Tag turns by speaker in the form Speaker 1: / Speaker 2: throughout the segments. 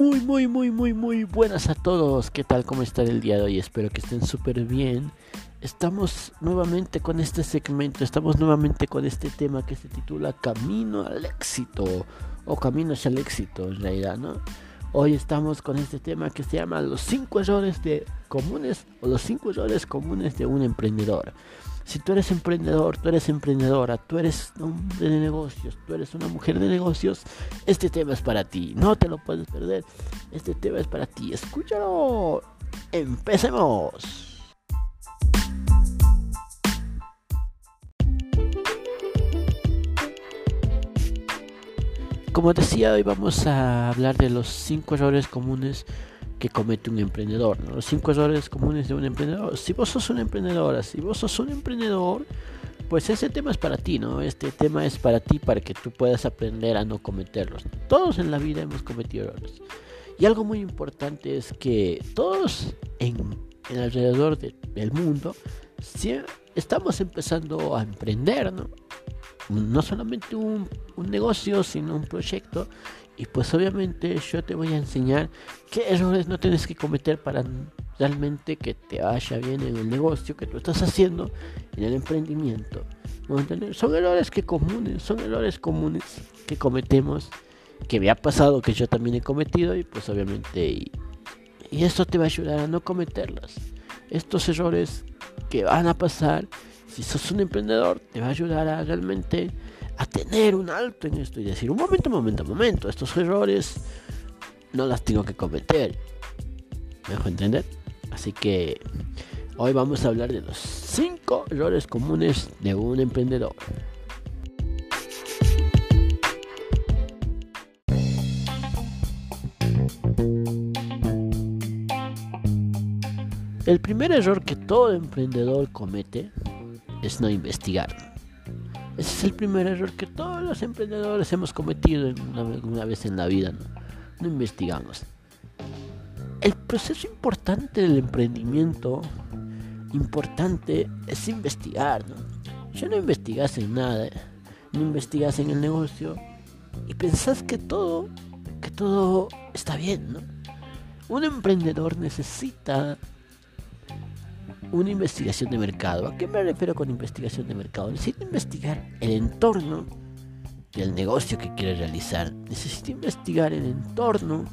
Speaker 1: Muy, muy, muy, muy, muy buenas a todos. ¿Qué tal? ¿Cómo están el día de hoy? Espero que estén súper bien. Estamos nuevamente con este segmento, estamos nuevamente con este tema que se titula Camino al éxito o Camino hacia éxito en realidad, ¿no? Hoy estamos con este tema que se llama los 5 errores de comunes o los 5 errores comunes de un emprendedor. Si tú eres emprendedor, tú eres emprendedora, tú eres hombre de negocios, tú eres una mujer de negocios, este tema es para ti. No te lo puedes perder. Este tema es para ti. Escúchalo. Empecemos. Como decía, hoy vamos a hablar de los 5 errores comunes que comete un emprendedor. Los cinco errores comunes de un emprendedor. Si vos sos una emprendedora, si vos sos un emprendedor, pues ese tema es para ti, ¿no? Este tema es para ti para que tú puedas aprender a no cometerlos. Todos en la vida hemos cometido errores. Y algo muy importante es que todos en, alrededor del mundo estamos empezando a emprender, ¿no? No solamente un, un negocio, sino un proyecto y pues obviamente yo te voy a enseñar qué errores no tienes que cometer para realmente que te vaya bien en el negocio que tú estás haciendo, en el emprendimiento. Son errores que comunes, son errores comunes que cometemos, que me ha pasado, que yo también he cometido y pues obviamente y, esto te va a ayudar a no cometerlos. Estos errores que van a pasar, si sos un emprendedor, te va a ayudar a realmente a tener un alto en esto y decir, un momento, momento, momento, estos errores no las tengo que cometer. ¿Me dejo entender? Así que hoy vamos a hablar de los 5 errores comunes de un emprendedor. El primer error que todo emprendedor comete es no investigar. Ese es el primer error que todos los emprendedores hemos cometido una, vez en la vida. ¿no? investigamos. El proceso importante del emprendimiento, importante, es investigar. ¿no? Ya no investigas en nada, no investigas en el negocio y pensás que todo, que todo está bien. ¿no? Un emprendedor necesita una investigación de mercado. ¿A qué me refiero con investigación de mercado? Necesito investigar el entorno del negocio que quiere realizar. Necesito investigar el entorno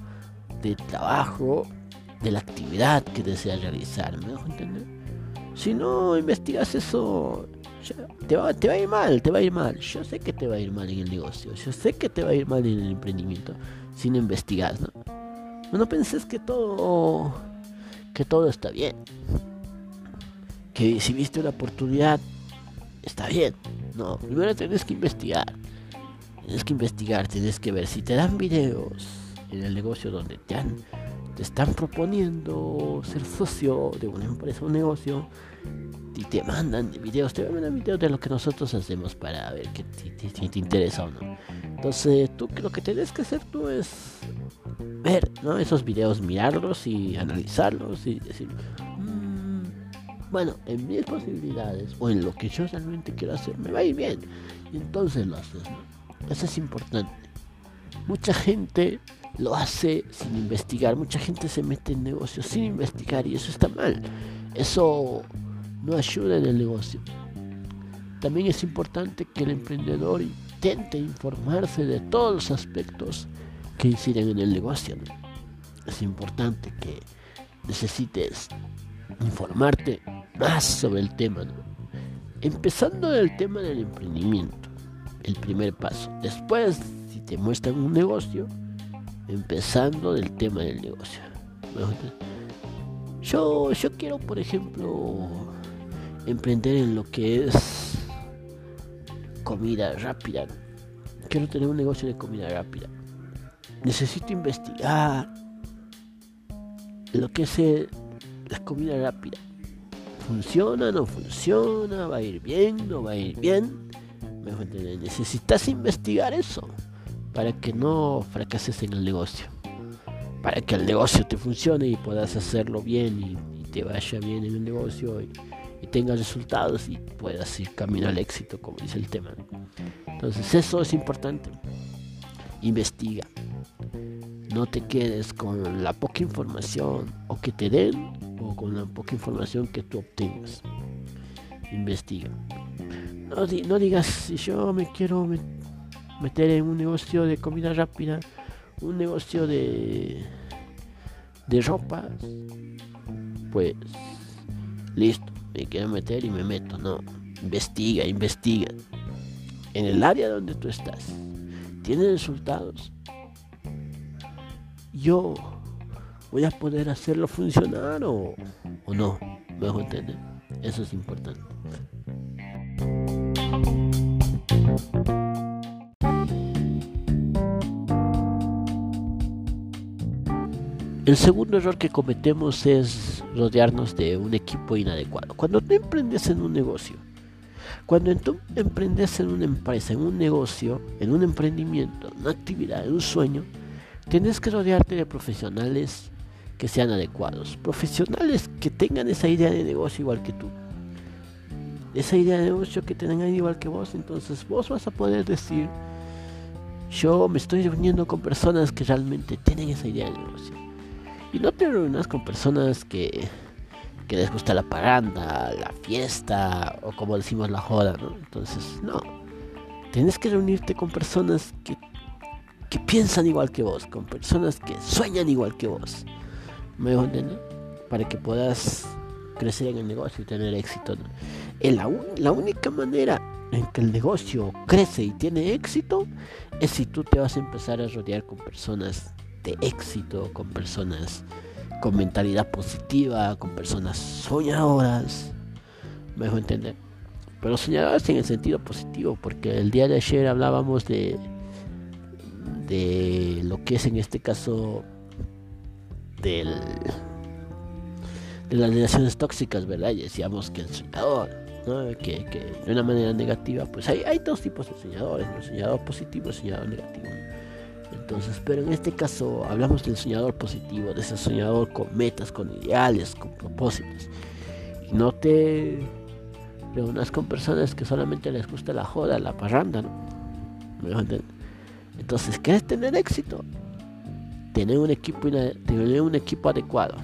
Speaker 1: de trabajo, de la actividad que desea realizar. ¿Me dejo entender? Si no investigas eso, te va, te va a ir mal, te va a ir mal. Yo sé que te va a ir mal en el negocio. Yo sé que te va a ir mal en el emprendimiento si no investigas, ¿no? No penses que todo que todo está bien que si viste una oportunidad, está bien. No, primero tienes que investigar. Tienes que investigar, tienes que ver si te dan videos en el negocio donde te, han, te están proponiendo ser socio de una empresa o un negocio y te mandan videos, te mandan videos de lo que nosotros hacemos para ver que te, te interesa o no. Entonces, tú lo que tienes que hacer tú es ver ¿no? esos videos, mirarlos y analizarlos y decir, bueno, en mis posibilidades o en lo que yo realmente quiero hacer, me va a ir bien. Y entonces lo haces. Eso es importante. Mucha gente lo hace sin investigar, mucha gente se mete en negocios sin investigar y eso está mal. Eso no ayuda en el negocio. También es importante que el emprendedor intente informarse de todos los aspectos que inciden en el negocio. Es importante que necesites informarte más sobre el tema. Empezando del tema del emprendimiento, el primer paso. Después, si te muestran un negocio, empezando del tema del negocio. Yo, yo quiero, por ejemplo, emprender en lo que es comida rápida. Quiero tener un negocio de comida rápida. Necesito investigar lo que es la comida rápida funciona, no funciona, va a ir bien, no va a ir bien. Necesitas investigar eso para que no fracases en el negocio. Para que el negocio te funcione y puedas hacerlo bien y, te vaya bien en el negocio y, tengas resultados y puedas ir camino al éxito, como dice el tema. Entonces eso es importante. Investiga. no te quedes con la poca información o que te den con la poca información que tú obtengas. Investiga. No, digas si yo me quiero meter en un negocio de comida rápida, un negocio de, de ropa, pues listo, me quiero meter y me meto. No, investiga, investiga. En el área donde tú estás, ¿tiene resultados? Yo voy a poder hacerlo funcionar o, o no. ¿Me dejo entender? Eso es importante. El segundo error que cometemos es rodearnos de un equipo inadecuado. Cuando tú emprendes en un negocio, cuando tú emprendes en una empresa, en un negocio, en un emprendimiento, en una actividad, en un sueño, tienes que rodearte de profesionales que sean adecuados, profesionales que tengan esa idea de negocio igual que tú, esa idea de negocio que tengan igual que vos, entonces vos vas a poder decir, yo me estoy reuniendo con personas que realmente tienen esa idea de negocio. Y no te reúnas con personas que, que les gusta la paranda, la fiesta o como decimos la joda, ¿no? Entonces, no. Tienes que reunirte con personas que que piensan igual que vos, con personas que sueñan igual que vos. ¿Me entiendes? Para que puedas crecer en el negocio y tener éxito. La, la única manera en que el negocio crece y tiene éxito es si tú te vas a empezar a rodear con personas de éxito, con personas con mentalidad positiva, con personas soñadoras. ¿Me dejo entender? Pero soñadoras en el sentido positivo, porque el día de ayer hablábamos de de lo que es en este caso de las relaciones tóxicas, ¿verdad? Y decíamos que el soñador, que, de una manera negativa, pues hay, hay dos tipos de soñadores, el soñador positivo y el soñador negativo. Entonces, pero en este caso hablamos del soñador positivo, de ese soñador con metas, con ideales, con propósitos. Y no te reúnas con personas que solamente les gusta la joda, la parranda, ¿no? ¿Me entonces, ¿quieres tener éxito? Tener un equipo, tener un equipo adecuado,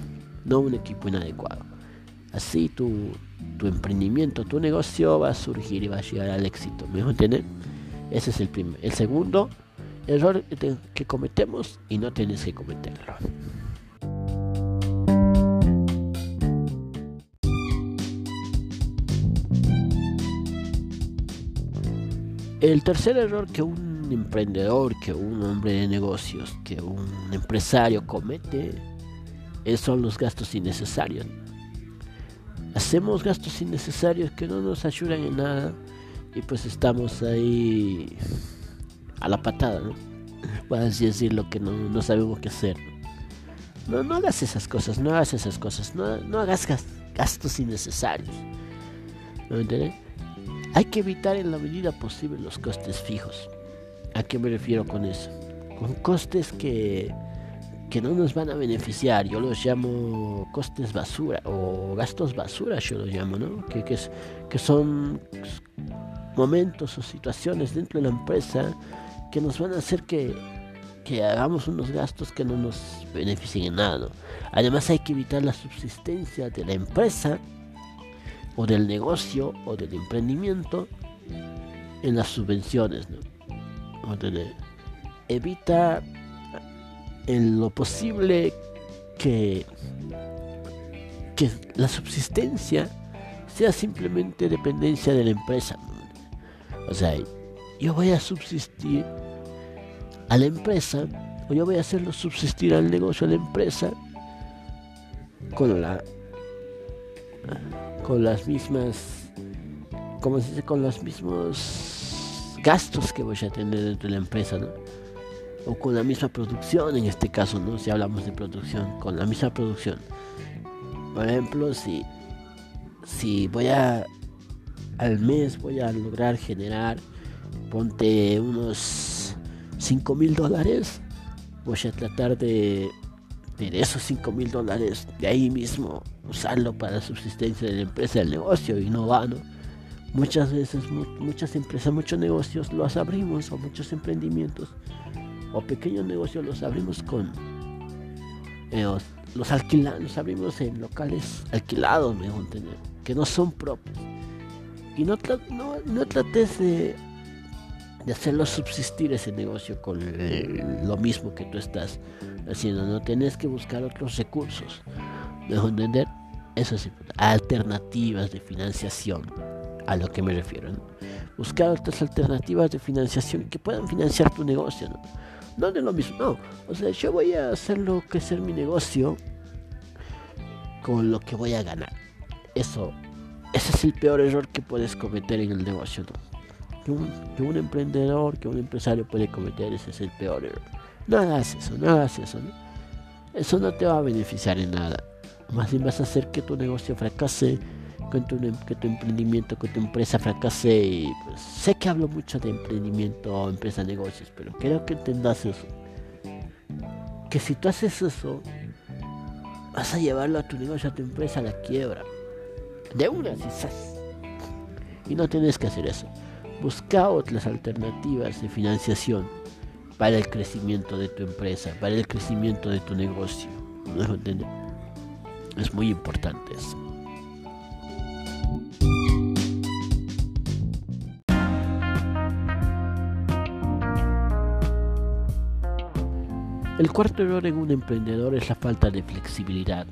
Speaker 1: no un equipo inadecuado. Así tu, tu emprendimiento, tu negocio va a surgir y va a llegar al éxito. ¿Me entienden? Ese es el primer. El segundo error que cometemos y no tienes que cometerlo. El tercer error que un emprendedor, que un hombre de negocios, que un empresario comete, son los gastos innecesarios. Hacemos gastos innecesarios que no nos ayudan en nada y pues estamos ahí a la patada, ¿no? Por así decirlo, que no, sabemos qué hacer. No, no hagas esas cosas, no hagas esas cosas, no, no hagas gastos innecesarios. ¿Me entiendes? Hay que evitar en la medida posible los costes fijos. ¿A qué me refiero con eso? Con costes que, que no nos van a beneficiar. Yo los llamo costes basura o gastos basura, yo los llamo, ¿no? Que, que, es, que son momentos o situaciones dentro de la empresa que nos van a hacer que, que hagamos unos gastos que no nos beneficien en nada. Además hay que evitar la subsistencia de la empresa o del negocio o del emprendimiento en las subvenciones. ¿no? Evita en lo posible que, que la subsistencia sea simplemente dependencia de la empresa. O sea, yo voy a subsistir a la empresa o yo voy a hacerlo subsistir al negocio de la empresa con la con las mismas como se dice con los mismos gastos que voy a tener dentro de la empresa, ¿no? O con la misma producción, en este caso, ¿no? Si hablamos de producción, con la misma producción. Por ejemplo, si, si voy a, al mes voy a lograr generar, ponte unos 5 mil dólares, voy a tratar de, de esos 5 mil dólares, de ahí mismo, usarlo para la subsistencia de la empresa, del negocio, y no va, ¿no? Muchas veces, muchas empresas, muchos negocios los abrimos o muchos emprendimientos o pequeños negocios los abrimos con eh, los los abrimos en locales alquilados, mejor entender, que no son propios. Y no, trates de, de hacerlo subsistir ese negocio con lo mismo que tú estás haciendo. No tienes que buscar otros recursos. Mejor entender, eso es alternativas de financiación a lo que me refiero. Buscar otras alternativas de financiación que puedan financiar tu negocio. ¿no? no de lo mismo, no. O sea, yo voy a hacerlo ser mi negocio con lo que voy a ganar. Eso, ese es el peor error que puedes cometer en el negocio, Que un, emprendedor, que un empresario puede cometer, ese es el peor error. No hagas eso, no hagas eso, Eso no te va a beneficiar en nada. Más bien vas a hacer que tu negocio fracase, que tu, que tu emprendimiento, que tu empresa fracase. Pues, sé que hablo mucho de emprendimiento, empresa, negocios, pero quiero que entendas eso. Que si tú haces eso, vas a llevarlo a tu negocio, a tu empresa a la quiebra. De una, quizás. Y no tienes que hacer eso. Busca otras alternativas de financiación para el crecimiento de tu empresa, para el crecimiento de tu negocio. Es muy importante eso. El cuarto error en un emprendedor es la falta de flexibilidad.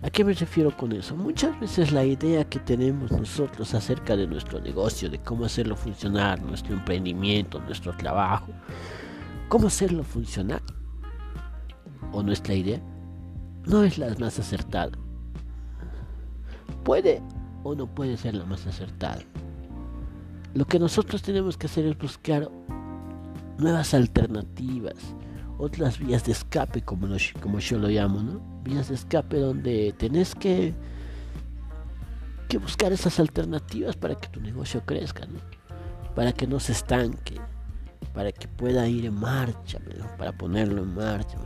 Speaker 1: ¿A qué me refiero con eso? Muchas veces la idea que tenemos nosotros acerca de nuestro negocio, de cómo hacerlo funcionar, nuestro emprendimiento, nuestro trabajo, cómo hacerlo funcionar, o nuestra idea, no es la más acertada. Puede o no puede ser la más acertada. Lo que nosotros tenemos que hacer es buscar nuevas alternativas, otras vías de escape, como, como yo lo llamo, ¿no? Vías de escape donde tenés que, que buscar esas alternativas para que tu negocio crezca, ¿no? Para que no se estanque, para que pueda ir en marcha, para ponerlo en marcha.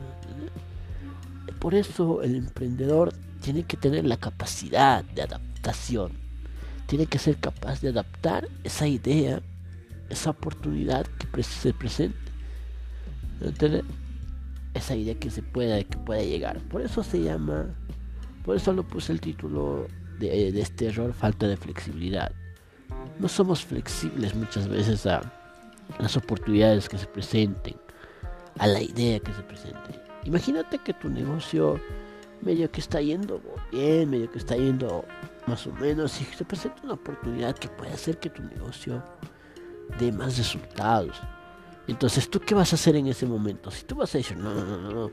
Speaker 1: Por eso el emprendedor tiene que tener la capacidad de adaptación, tiene que ser capaz de adaptar esa idea, esa oportunidad que se presente esa idea que se pueda, que pueda llegar. Por eso se llama, por eso lo puse el título de, de este error, falta de flexibilidad. No somos flexibles muchas veces a las oportunidades que se presenten, a la idea que se presente. Imagínate que tu negocio medio que está yendo bien, medio que está yendo más o menos, y se presenta una oportunidad que puede hacer que tu negocio dé más resultados entonces, ¿tú qué vas a hacer en ese momento? Si tú vas a decir, no, no, no, no,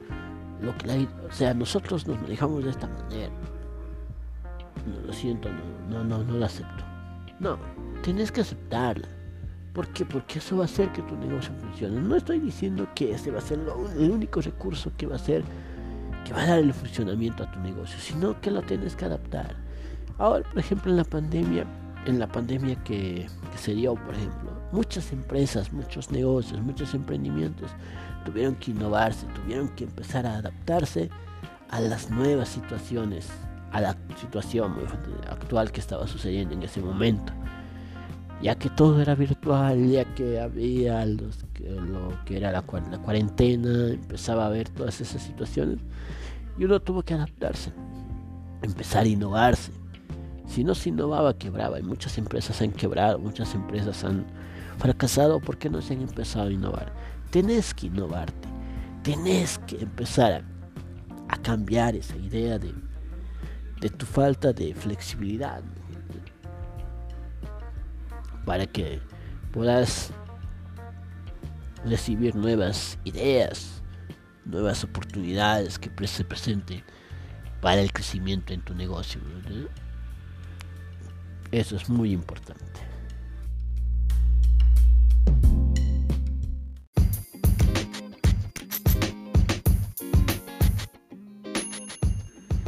Speaker 1: lo que o sea, nosotros nos manejamos de esta manera. No, lo siento, no, no, no, no lo acepto. No, tienes que aceptarla. ¿Por qué? Porque eso va a hacer que tu negocio funcione. No estoy diciendo que ese va a ser el único recurso que va a ser, que va a dar el funcionamiento a tu negocio, sino que lo tienes que adaptar. Ahora, por ejemplo, en la pandemia, en la pandemia que se dio, por ejemplo, muchas empresas, muchos negocios, muchos emprendimientos tuvieron que innovarse, tuvieron que empezar a adaptarse a las nuevas situaciones, a la situación actual que estaba sucediendo en ese momento. Ya que todo era virtual, ya que había los, lo que era la, la cuarentena, empezaba a ver todas esas situaciones y uno tuvo que adaptarse, empezar a innovarse. Si no se innovaba, quebraba. Y muchas empresas han quebrado, muchas empresas han fracasado porque no se han empezado a innovar. Tenés que innovarte, tenés que empezar a, cambiar esa idea de, de tu falta de flexibilidad para que puedas recibir nuevas ideas, nuevas oportunidades que se presenten para el crecimiento en tu negocio. Eso es muy importante.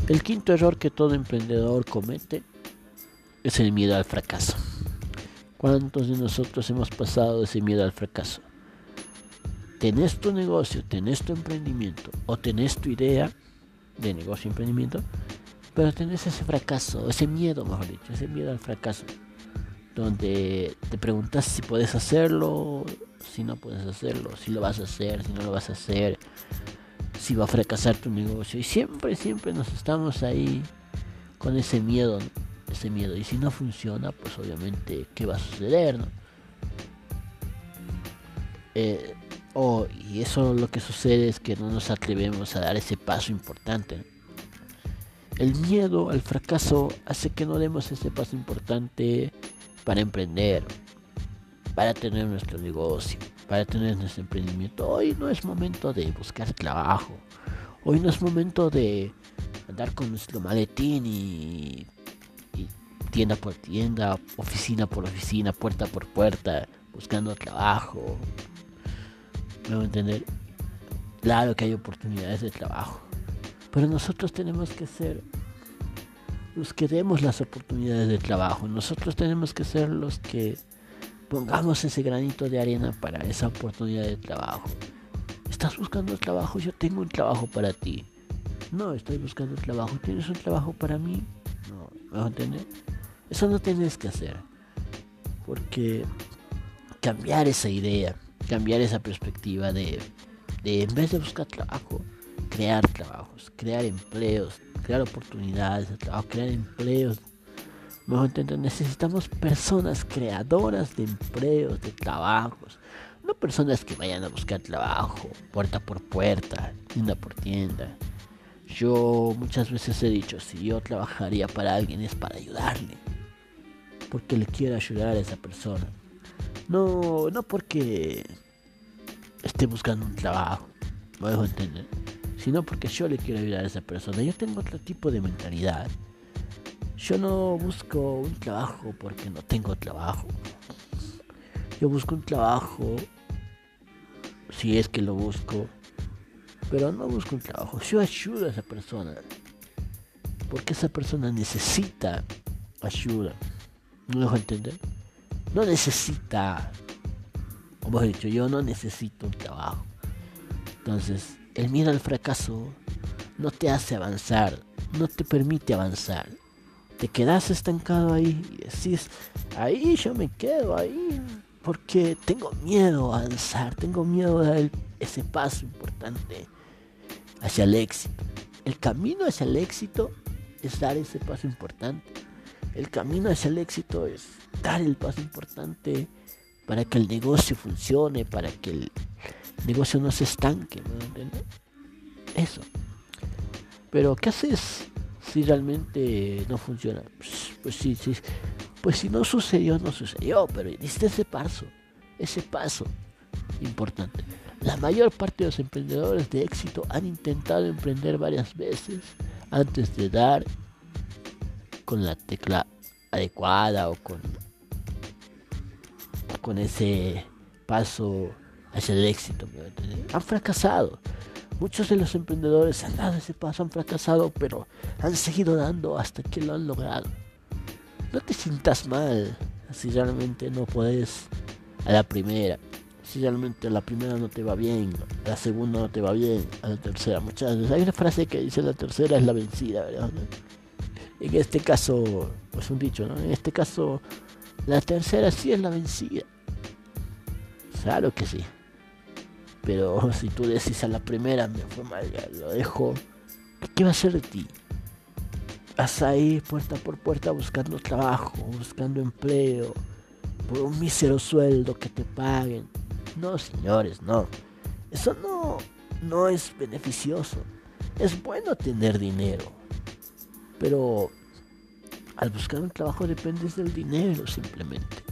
Speaker 1: El quinto error que todo emprendedor comete es el miedo al fracaso. ¿Cuántos de nosotros hemos pasado ese miedo al fracaso? Tenés tu negocio, tenés tu emprendimiento o tenés tu idea de negocio emprendimiento, pero tenés ese fracaso, ese miedo, mejor dicho, ese miedo al fracaso. donde te preguntas si puedes hacerlo, si no puedes hacerlo, si lo vas a hacer, si no lo vas a hacer, si va a fracasar tu negocio. Y siempre, siempre nos estamos ahí con ese miedo, ese miedo. Y si no funciona, pues obviamente, ¿qué va a suceder? No? Eh, oh, y eso lo que sucede es que no nos atrevemos a dar ese paso importante. El miedo al fracaso hace que no demos ese paso importante para emprender, para tener nuestro negocio, para tener nuestro emprendimiento. Hoy no es momento de buscar trabajo. Hoy no es momento de andar con nuestro maletín y, tienda por tienda, oficina por oficina, puerta por puerta, buscando trabajo. ¿Me a entender? Claro que hay oportunidades de trabajo. Pero nosotros tenemos que ser los que demos las oportunidades de trabajo. Nosotros tenemos que ser los que pongamos ese granito de arena para esa oportunidad de trabajo. ¿Estás buscando trabajo? Yo tengo un trabajo para ti. No, estoy buscando trabajo. ¿Tienes un trabajo para mí? No, ¿me vas a entender? Eso no tienes que hacer. Porque cambiar esa idea, cambiar esa perspectiva de, de en vez de buscar trabajo, crear trabajos, crear empleos, crear oportunidades de trabajo, crear empleos. Mejor entender, necesitamos personas creadoras de empleos, de trabajos. No personas que vayan a buscar trabajo, puerta por puerta, tienda por tienda. Yo muchas veces he dicho, si yo trabajaría para alguien es para ayudarle. Porque le quiero ayudar a esa persona. No, no porque esté buscando un trabajo. Me dejo entender sino porque yo le quiero ayudar a esa persona. Yo tengo otro tipo de mentalidad. Yo no busco un trabajo porque no tengo trabajo. Yo busco un trabajo si es que lo busco, pero no busco un trabajo. Yo ayudo a esa persona porque esa persona necesita ayuda. ¿No dejo entender? No necesita, como he dicho, yo no necesito un trabajo. Entonces, el miedo al fracaso no te hace avanzar, no te permite avanzar. Te quedas estancado ahí y decís, ahí yo me quedo ahí porque tengo miedo a avanzar, tengo miedo a dar ese paso importante hacia el éxito. El camino hacia el éxito es dar ese paso importante. El camino hacia el éxito es dar el paso importante para que el negocio funcione, para que el negocio no se estanque, ¿no? Eso. Pero, ¿qué haces si realmente no funciona? Pues, pues sí, sí. Pues si no sucedió, no sucedió, pero diste ese paso, ese paso importante. La mayor parte de los emprendedores de éxito han intentado emprender varias veces antes de dar con la tecla adecuada o con, con ese paso hacia el éxito. Han fracasado. Muchos de los emprendedores han dado ese paso, han fracasado, pero han seguido dando hasta que lo han logrado. No te sientas mal si realmente no puedes a la primera. Si realmente a la primera no te va bien, la segunda no te va bien, a la tercera muchas veces. Hay una frase que dice la tercera es la vencida, ¿verdad? En este caso, pues un dicho, ¿no? En este caso, la tercera sí es la vencida. Claro que sí. Pero si tú decís a la primera, me fue mal, ya lo dejo. ¿Qué va a hacer de ti? Vas a ir puerta por puerta buscando trabajo, buscando empleo, por un mísero sueldo que te paguen. No, señores, no. Eso no, no es beneficioso. Es bueno tener dinero. Pero al buscar un trabajo dependes del dinero simplemente.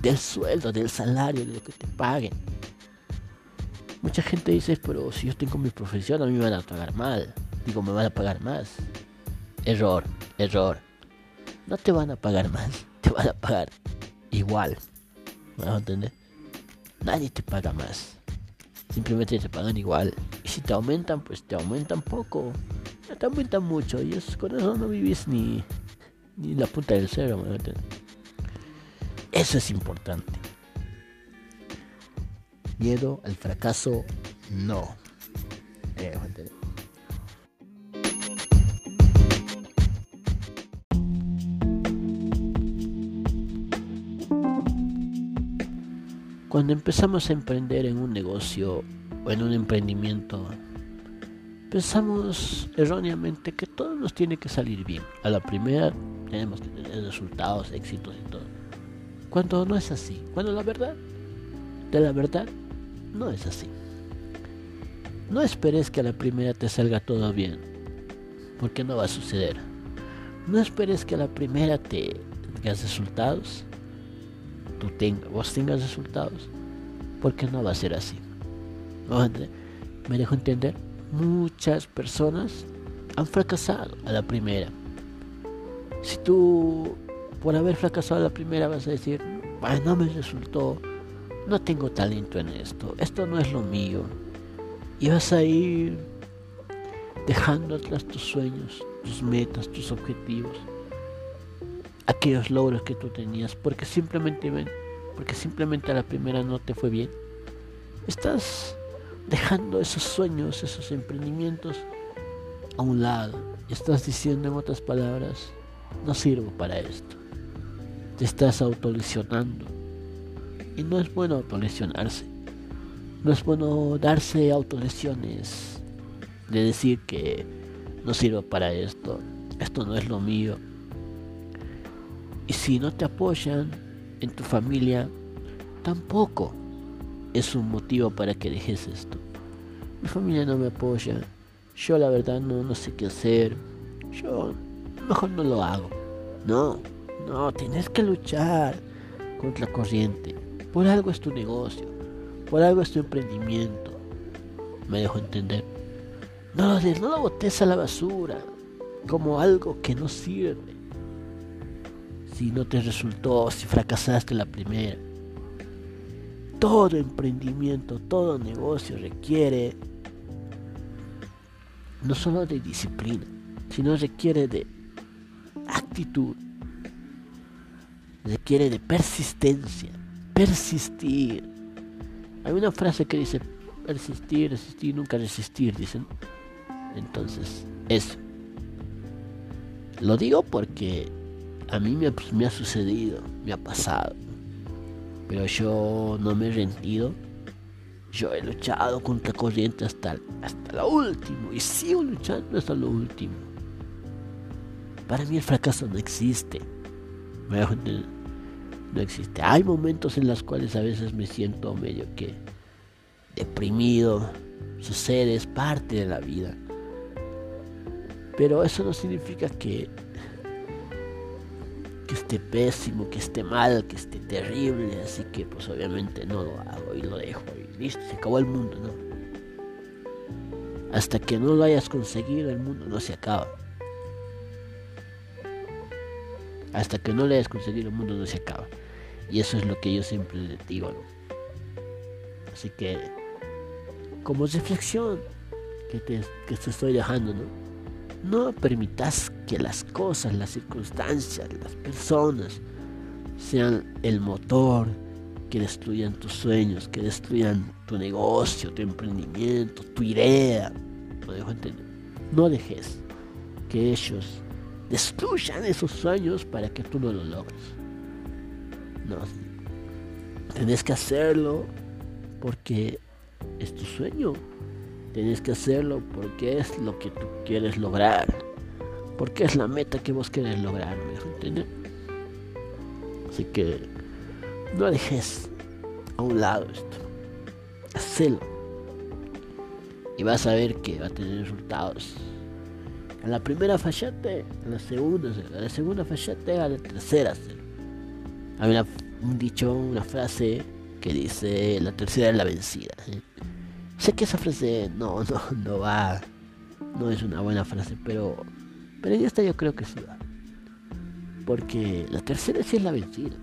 Speaker 1: Del sueldo, del salario, de lo que te paguen. Mucha gente dice, pero si yo tengo mi profesión, a mí me van a pagar mal. Digo, me van a pagar más. Error, error. No te van a pagar más, te van a pagar igual. ¿Me vas a entender? Nadie te paga más. Simplemente te pagan igual. Y si te aumentan, pues te aumentan poco. No te aumentan mucho. Y es, con eso no vivís ni, ni la punta del cero. ¿me Eso es importante. Miedo al fracaso, no. Eh, Cuando empezamos a emprender en un negocio o en un emprendimiento, pensamos erróneamente que todo nos tiene que salir bien. A la primera tenemos que tener resultados, éxitos y todo. Cuando no es así, cuando la verdad, de la verdad, no es así. No esperes que a la primera te salga todo bien, porque no va a suceder. No esperes que a la primera te tengas resultados, tú tengas, vos tengas resultados, porque no va a ser así. ¿Me dejo entender? Muchas personas han fracasado a la primera. Si tú por haber fracasado a la primera vas a decir, no me resultó, no tengo talento en esto, esto no es lo mío, y vas a ir dejando atrás tus sueños, tus metas, tus objetivos, aquellos logros que tú tenías, porque simplemente, porque simplemente a la primera no te fue bien. Estás dejando esos sueños, esos emprendimientos a un lado. Y estás diciendo en otras palabras, no sirvo para esto. Te estás autolesionando. Y no es bueno autolesionarse. No es bueno darse autolesiones de decir que no sirvo para esto, esto no es lo mío. Y si no te apoyan en tu familia, tampoco es un motivo para que dejes esto. Mi familia no me apoya, yo la verdad no, no sé qué hacer, yo mejor no lo hago. No, no, tienes que luchar contra la corriente. Por algo es tu negocio. Por algo es tu emprendimiento. Me dejo entender. No, no lo botes a la basura como algo que no sirve. Si no te resultó, si fracasaste la primera. Todo emprendimiento, todo negocio requiere no solo de disciplina, sino requiere de actitud, requiere de persistencia, persistir hay una frase que dice persistir, resistir, nunca resistir, dicen. Entonces, eso. Lo digo porque a mí me, me ha sucedido, me ha pasado. Pero yo no me he rendido. Yo he luchado contra corriente hasta, hasta lo último y sigo luchando hasta lo último. Para mí el fracaso no existe. Me no existe. Hay momentos en los cuales a veces me siento medio que deprimido. Sucede, es parte de la vida. Pero eso no significa que, que esté pésimo, que esté mal, que esté terrible. Así que pues obviamente no lo hago y lo dejo. Y listo, se acabó el mundo, ¿no? Hasta que no lo hayas conseguido, el mundo no se acaba. Hasta que no lo hayas conseguido, el mundo no se acaba. Y eso es lo que yo siempre digo, Así que, como reflexión que te, que te estoy dejando, ¿no? No permitas que las cosas, las circunstancias, las personas sean el motor que destruyan tus sueños, que destruyan tu negocio, tu emprendimiento, tu idea. No, dejo entender. no dejes que ellos destruyan esos sueños para que tú no lo logres. No. Tienes que hacerlo porque es tu sueño. Tienes que hacerlo porque es lo que tú quieres lograr. Porque es la meta que vos quieres lograr, ¿me Así que no dejes a un lado esto. Hacelo. Y vas a ver que va a tener resultados. A la primera fallate, a la segunda, a la segunda fallate, a la tercera. Hay un dicho, una frase que dice la tercera es la vencida. Sé que esa frase no, no, no va, no es una buena frase, pero, pero en esta yo creo que sí va. Porque la tercera sí es la vencida.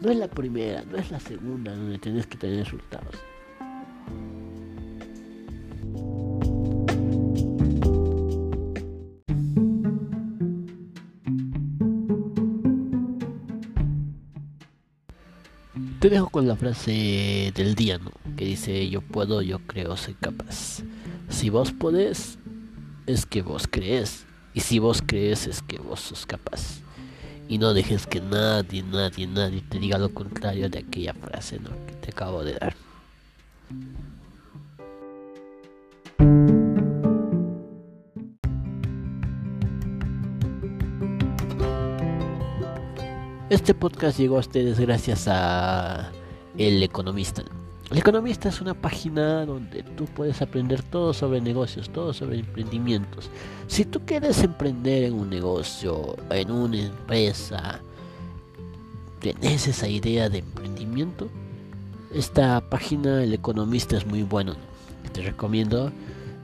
Speaker 1: No es la primera, no es la segunda donde tienes que tener resultados. Te dejo con la frase del día, ¿no? Que dice, yo puedo, yo creo, soy capaz. Si vos podés, es que vos crees. Y si vos crees, es que vos sos capaz. y no dejes que nadie, nadie, nadie te diga lo contrario de aquella frase ¿no? que te acabo de dar. Este podcast llegó a ustedes gracias a El Economista. El Economista es una página donde tú puedes aprender todo sobre negocios, todo sobre emprendimientos. Si tú quieres emprender en un negocio, en una empresa, tienes esa idea de emprendimiento, esta página El Economista es muy bueno. Te recomiendo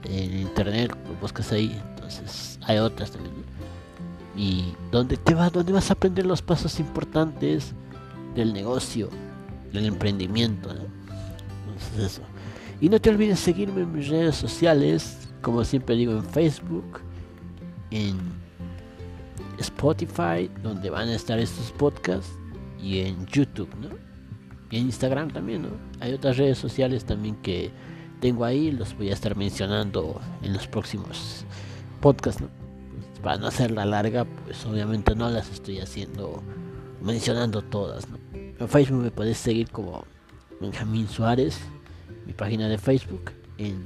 Speaker 1: en internet, lo buscas ahí. Entonces hay otras también y donde te vas, donde vas a aprender los pasos importantes del negocio, del emprendimiento. eso. Y no te olvides seguirme en mis redes sociales, como siempre digo, en Facebook, en Spotify, donde van a estar estos podcasts, y en YouTube, ¿no? Y en Instagram también, ¿no? Hay otras redes sociales también que tengo ahí, los voy a estar mencionando en los próximos podcasts, ¿no? Para no hacerla larga, pues obviamente no las estoy haciendo mencionando todas. En Facebook me puedes seguir como Benjamín Suárez, mi página de Facebook, en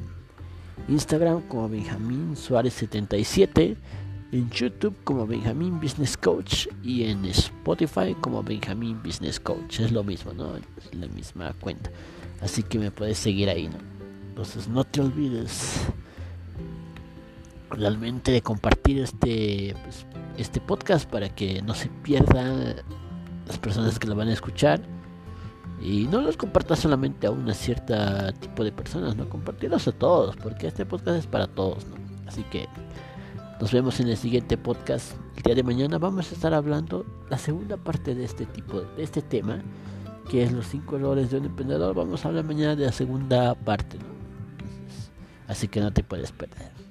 Speaker 1: Instagram como Benjamín Suárez 77, en YouTube como Benjamín Business Coach y en Spotify como Benjamín Business Coach. Es lo mismo, ¿no? Es la misma cuenta. Así que me puedes seguir ahí, ¿no? Entonces no te olvides realmente de compartir este, pues, este podcast para que no se pierdan las personas que lo van a escuchar. Y no los compartas solamente a una cierta tipo de personas, no compartirlos a todos, porque este podcast es para todos. Así que nos vemos en el siguiente podcast. El día de mañana vamos a estar hablando la segunda parte de este tipo, de este tema, que es los cinco errores de un emprendedor. Vamos a hablar mañana de la segunda parte, así que no te puedes perder.